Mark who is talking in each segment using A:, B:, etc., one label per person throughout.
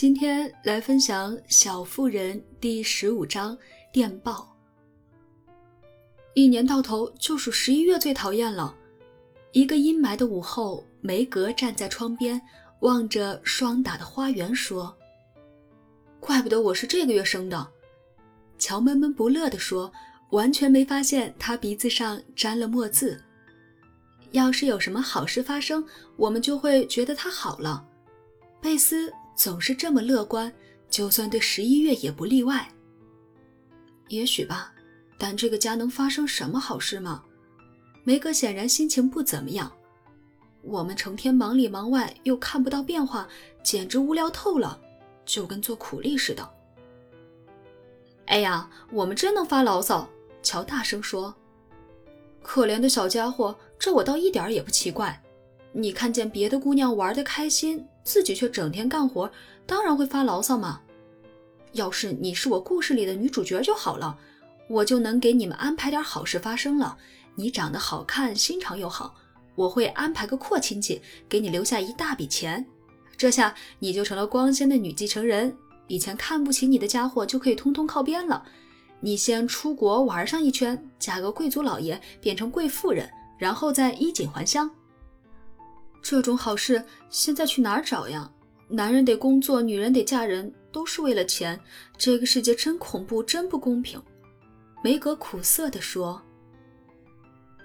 A: 今天来分享《小妇人》第十五章电报。一年到头就数十一月最讨厌了。一个阴霾的午后，梅格站在窗边，望着霜打的花园，说：“怪不得我是这个月生的。”乔闷闷不乐地说，完全没发现他鼻子上沾了墨渍。要是有什么好事发生，我们就会觉得他好了。贝斯。总是这么乐观，就算对十一月也不例外。也许吧，但这个家能发生什么好事吗？梅格显然心情不怎么样。我们成天忙里忙外，又看不到变化，简直无聊透了，就跟做苦力似的。哎呀，我们真能发牢骚！乔大声说：“可怜的小家伙，这我倒一点也不奇怪。你看见别的姑娘玩得开心。”自己却整天干活，当然会发牢骚嘛。要是你是我故事里的女主角就好了，我就能给你们安排点好事发生了。你长得好看，心肠又好，我会安排个阔亲戚，给你留下一大笔钱。这下你就成了光鲜的女继承人，以前看不起你的家伙就可以通通靠边了。你先出国玩上一圈，嫁个贵族老爷，变成贵妇人，然后再衣锦还乡。这种好事现在去哪儿找呀？男人得工作，女人得嫁人，都是为了钱。这个世界真恐怖，真不公平。梅格苦涩地说：“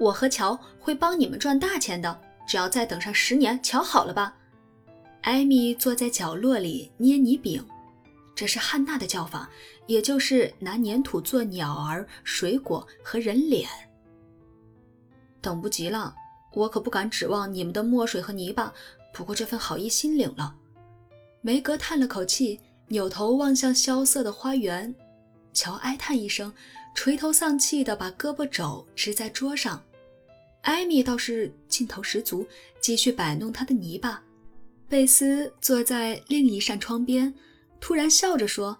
A: 我和乔会帮你们赚大钱的，只要再等上十年，瞧好了吧。”艾米坐在角落里捏泥饼，这是汉娜的叫法，也就是拿粘土做鸟儿、水果和人脸。等不及了。我可不敢指望你们的墨水和泥巴，不过这份好意心领了。梅格叹了口气，扭头望向萧瑟的花园。乔哀叹一声，垂头丧气地把胳膊肘支在桌上。艾米倒是劲头十足，继续摆弄她的泥巴。贝斯坐在另一扇窗边，突然笑着说：“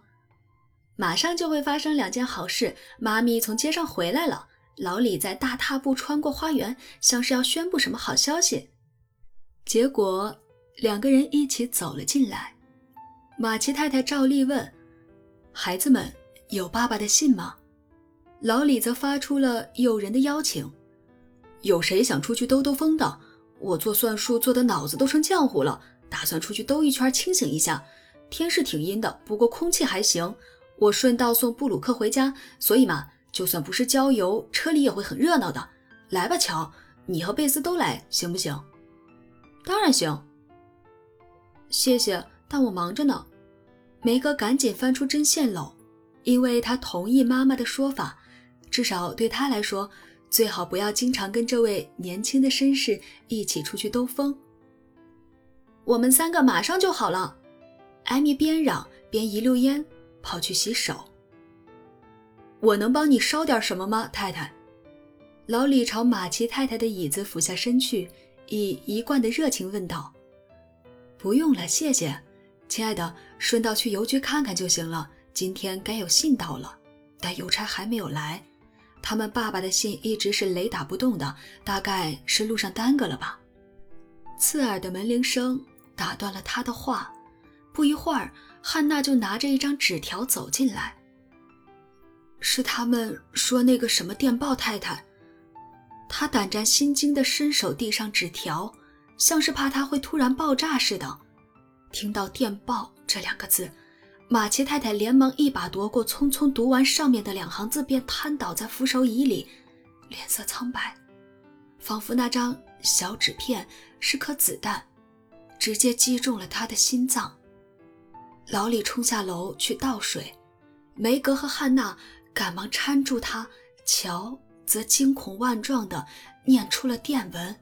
A: 马上就会发生两件好事，妈咪从街上回来了。”老李在大踏步穿过花园，像是要宣布什么好消息。结果两个人一起走了进来。马奇太太照例问：“孩子们有爸爸的信吗？”老李则发出了诱人的邀请：“有谁想出去兜兜风的？我做算术做的脑子都成浆糊了，打算出去兜一圈清醒一下。天是挺阴的，不过空气还行。我顺道送布鲁克回家，所以嘛。”就算不是郊游，车里也会很热闹的。来吧，乔，你和贝斯都来，行不行？当然行。谢谢，但我忙着呢。梅格赶紧翻出针线篓，因为她同意妈妈的说法，至少对她来说，最好不要经常跟这位年轻的绅士一起出去兜风。我们三个马上就好了。艾米边嚷边一溜烟跑去洗手。我能帮你烧点什么吗，太太？老李朝马奇太太的椅子俯下身去，以一贯的热情问道：“不用了，谢谢，亲爱的，顺道去邮局看看就行了。今天该有信到了，但邮差还没有来。他们爸爸的信一直是雷打不动的，大概是路上耽搁了吧。”刺耳的门铃声打断了他的话。不一会儿，汉娜就拿着一张纸条走进来。是他们说那个什么电报太太，他胆战心惊地伸手递上纸条，像是怕他会突然爆炸似的。听到“电报”这两个字，马奇太太连忙一把夺过，匆匆读完上面的两行字，便瘫倒在扶手椅里，脸色苍白，仿佛那张小纸片是颗子弹，直接击中了他的心脏。老李冲下楼去倒水，梅格和汉娜。赶忙搀住他，乔则惊恐万状地念出了电文：“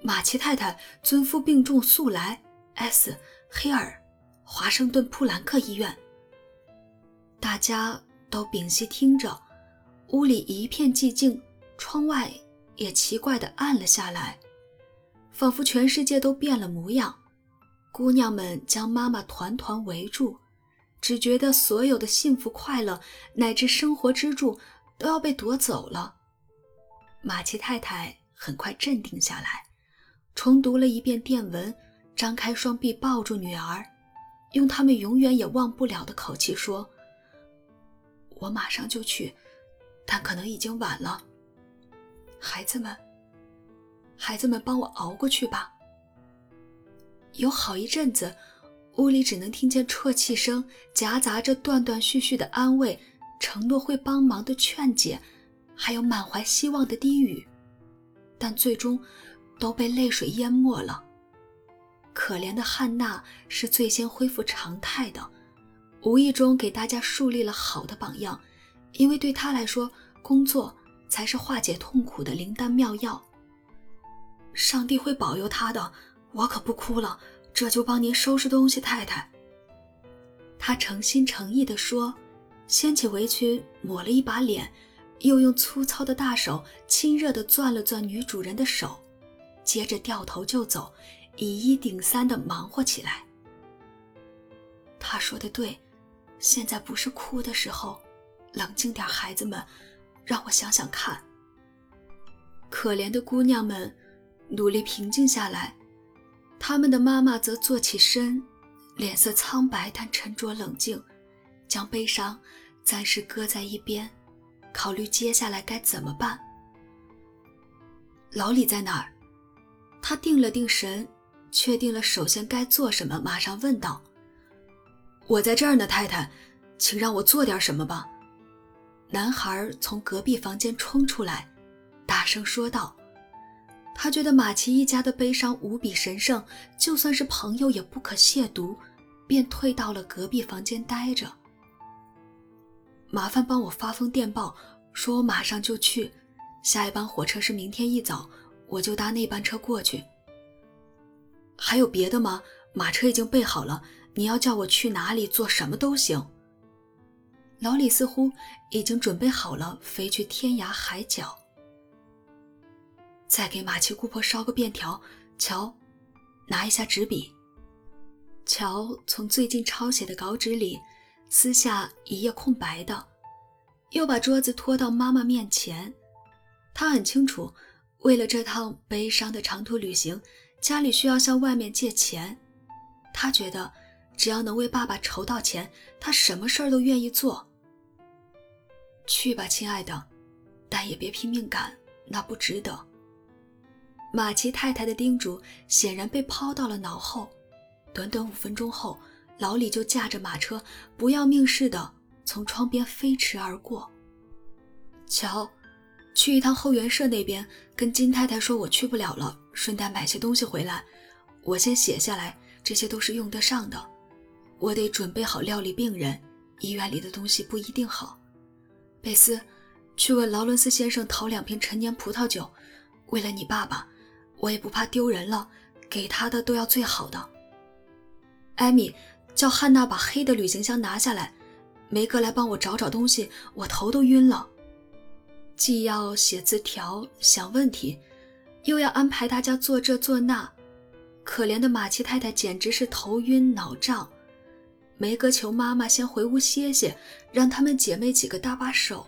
A: 马奇太太尊夫病重，速来 S 黑尔华盛顿普兰克医院。”大家都屏息听着，屋里一片寂静，窗外也奇怪地暗了下来，仿佛全世界都变了模样。姑娘们将妈妈团团围住。只觉得所有的幸福、快乐乃至生活支柱都要被夺走了。马奇太太很快镇定下来，重读了一遍电文，张开双臂抱住女儿。用他们永远也忘不了的口气说：“我马上就去，但可能已经晚了。孩子们，孩子们，帮我熬过去吧。”有好一阵子，屋里只能听见啜泣声，夹杂着断断续续的安慰、承诺会帮忙的劝解，还有满怀希望的低语，但最终都被泪水淹没了。可怜的汉娜是最先恢复常态的，无意中给大家树立了好的榜样，因为对她来说，工作才是化解痛苦的灵丹妙药。上帝会保佑她的。我可不哭了，这就帮您收拾东西，太太。他诚心诚意地说，掀起围裙抹了一把脸，又用粗糙的大手亲热地攥了攥女主人的手，接着掉头就走，以一顶三地忙活起来。他说的对，现在不是哭的时候，冷静点，孩子们，让我想想看。可怜的姑娘们，努力平静下来。他们的妈妈则坐起身，脸色苍白但沉着冷静，将悲伤暂时搁在一边，考虑接下来该怎么办。老李在哪儿？他定了定神，确定了首先该做什么，马上问道：“我在这儿呢，太太，请让我做点什么吧。”男孩从隔壁房间冲出来，大声说道。他觉得马奇一家的悲伤无比神圣，就算是朋友也不可亵渎，便退到了隔壁房间待着。麻烦帮我发封电报，说我马上就去，下一班火车是明天一早，我就搭那班车过去。还有别的吗？马车已经备好了，你要叫我去哪里做什么都行。老李似乎已经准备好了飞去天涯海角。再给马奇姑婆烧个便条。乔，拿一下纸笔。乔从最近抄写的稿纸里撕下一页空白的，又把桌子拖到妈妈面前。他很清楚，为了这趟悲伤的长途旅行，家里需要向外面借钱。他觉得，只要能为爸爸筹到钱，他什么事儿都愿意做。去吧，亲爱的，但也别拼命赶，那不值得。马奇太太的叮嘱显然被抛到了脑后。短短五分钟后，老李就驾着马车，不要命似的从窗边飞驰而过。瞧，去一趟后援社那边，跟金太太说我去不了了，顺带买些东西回来。我先写下来，这些都是用得上的。我得准备好料理病人，医院里的东西不一定好。贝斯，去问劳伦斯先生讨两瓶陈年葡萄酒，为了你爸爸。我也不怕丢人了，给他的都要最好的。艾米叫汉娜把黑的旅行箱拿下来，梅格来帮我找找东西，我头都晕了。既要写字条想问题，又要安排大家做这做那，可怜的马奇太太简直是头晕脑胀。梅格求妈妈先回屋歇歇，让她们姐妹几个搭把手。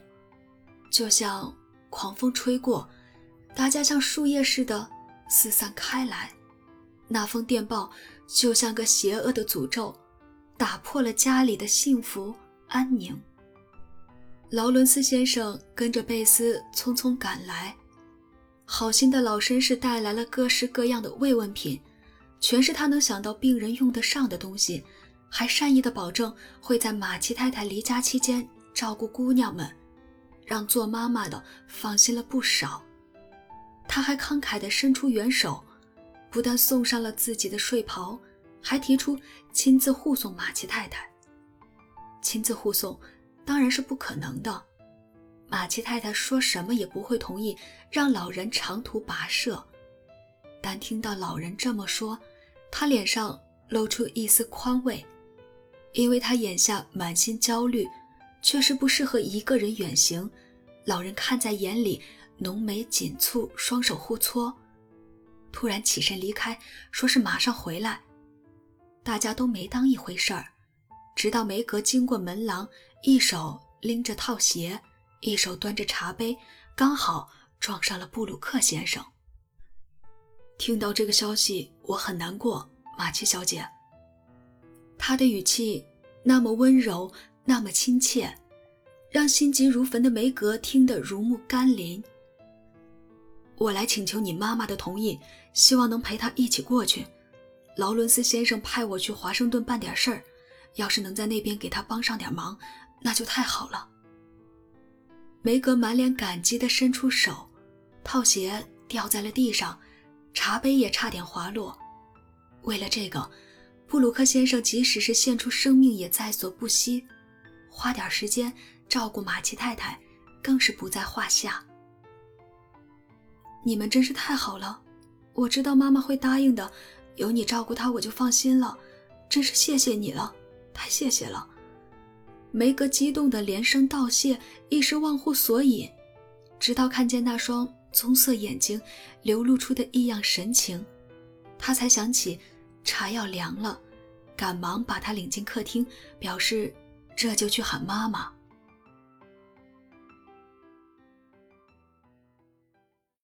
A: 就像狂风吹过，大家像树叶似的。四散开来，那封电报就像个邪恶的诅咒，打破了家里的幸福安宁。劳伦斯先生跟着贝斯匆匆赶来，好心的老绅士带来了各式各样的慰问品，全是他能想到病人用得上的东西，还善意的保证会在马奇太太离家期间照顾姑娘们，让做妈妈的放心了不少。他还慷慨地伸出援手，不但送上了自己的睡袍，还提出亲自护送马奇太太。亲自护送当然是不可能的，马奇太太说什么也不会同意让老人长途跋涉。但听到老人这么说，他脸上露出一丝宽慰，因为他眼下满心焦虑，确实不适合一个人远行。老人看在眼里。浓眉紧蹙，双手互搓，突然起身离开，说是马上回来。大家都没当一回事儿，直到梅格经过门廊，一手拎着套鞋，一手端着茶杯，刚好撞上了布鲁克先生。听到这个消息，我很难过，马奇小姐。他的语气那么温柔，那么亲切，让心急如焚的梅格听得如沐甘霖。我来请求你妈妈的同意，希望能陪她一起过去。劳伦斯先生派我去华盛顿办点事儿，要是能在那边给他帮上点忙，那就太好了。梅格满脸感激地伸出手，套鞋掉在了地上，茶杯也差点滑落。为了这个，布鲁克先生即使是献出生命也在所不惜，花点时间照顾马奇太太，更是不在话下。你们真是太好了，我知道妈妈会答应的，有你照顾她我就放心了，真是谢谢你了，太谢谢了。梅格激动的连声道谢，一时忘乎所以，直到看见那双棕色眼睛流露出的异样神情，他才想起茶要凉了，赶忙把她领进客厅，表示这就去喊妈妈。